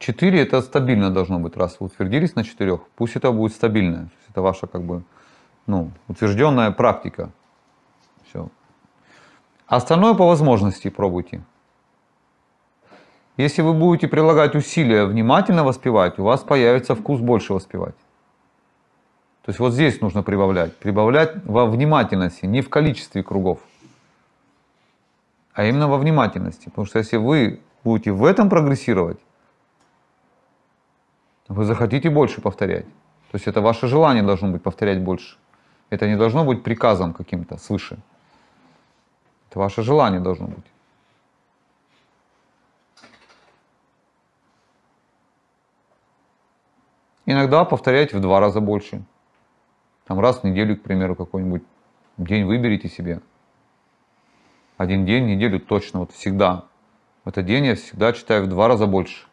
Четыре это стабильно должно быть. Раз вы утвердились на четырех, пусть это будет стабильно. Это ваша как бы ну, утвержденная практика. Все. Остальное по возможности пробуйте. Если вы будете прилагать усилия внимательно воспевать, у вас появится вкус больше воспевать. То есть вот здесь нужно прибавлять. Прибавлять во внимательности, не в количестве кругов, а именно во внимательности. Потому что если вы будете в этом прогрессировать, вы захотите больше повторять. То есть это ваше желание должно быть повторять больше. Это не должно быть приказом каким-то свыше. Это ваше желание должно быть. Иногда повторяйте в два раза больше. Там раз в неделю, к примеру, какой-нибудь день выберите себе. Один день, неделю точно, вот всегда. В этот день я всегда читаю в два раза больше.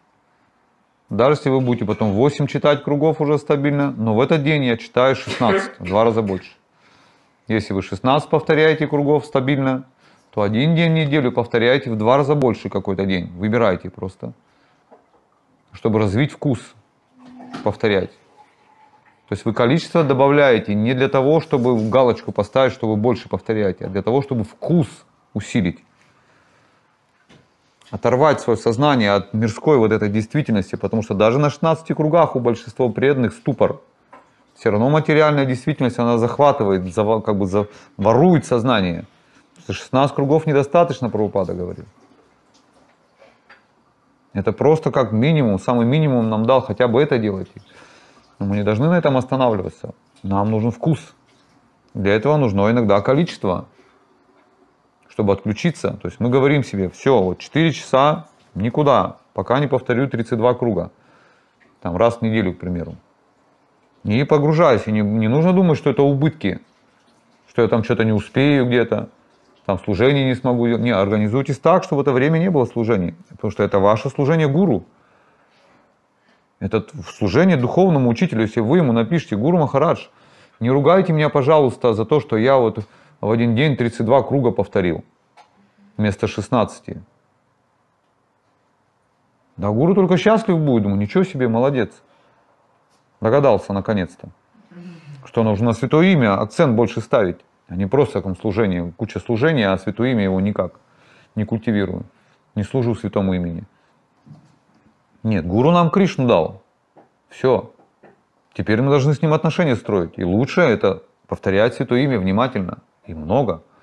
Даже если вы будете потом 8 читать кругов уже стабильно, но в этот день я читаю 16, в два раза больше. Если вы 16 повторяете кругов стабильно, то один день в неделю повторяете в два раза больше какой-то день. Выбирайте просто, чтобы развить вкус, повторять. То есть вы количество добавляете не для того, чтобы галочку поставить, что вы больше повторяете, а для того, чтобы вкус усилить оторвать свое сознание от мирской вот этой действительности, потому что даже на 16 кругах у большинства преданных ступор. Все равно материальная действительность, она захватывает, как бы ворует сознание. 16 кругов недостаточно, Прабхупада говорит. Это просто как минимум, самый минимум нам дал, хотя бы это делайте. Но мы не должны на этом останавливаться. Нам нужен вкус. Для этого нужно иногда количество чтобы отключиться. То есть мы говорим себе, все, вот 4 часа никуда, пока не повторю 32 круга. Там раз в неделю, к примеру. Не погружайся, не, не нужно думать, что это убытки, что я там что-то не успею где-то, там служение не смогу. Не, организуйтесь так, чтобы в это время не было служений, потому что это ваше служение гуру. Это служение духовному учителю, если вы ему напишите, Гуру Махарадж, не ругайте меня, пожалуйста, за то, что я вот в один день 32 круга повторил вместо 16. Да гуру только счастлив будет, думаю, ничего себе, молодец. Догадался наконец-то, что нужно святое имя акцент больше ставить, а не просто там служение, куча служения, а святое имя его никак не культивирую, не служу святому имени. Нет, гуру нам Кришну дал. Все. Теперь мы должны с ним отношения строить. И лучше это повторять святое имя внимательно и много –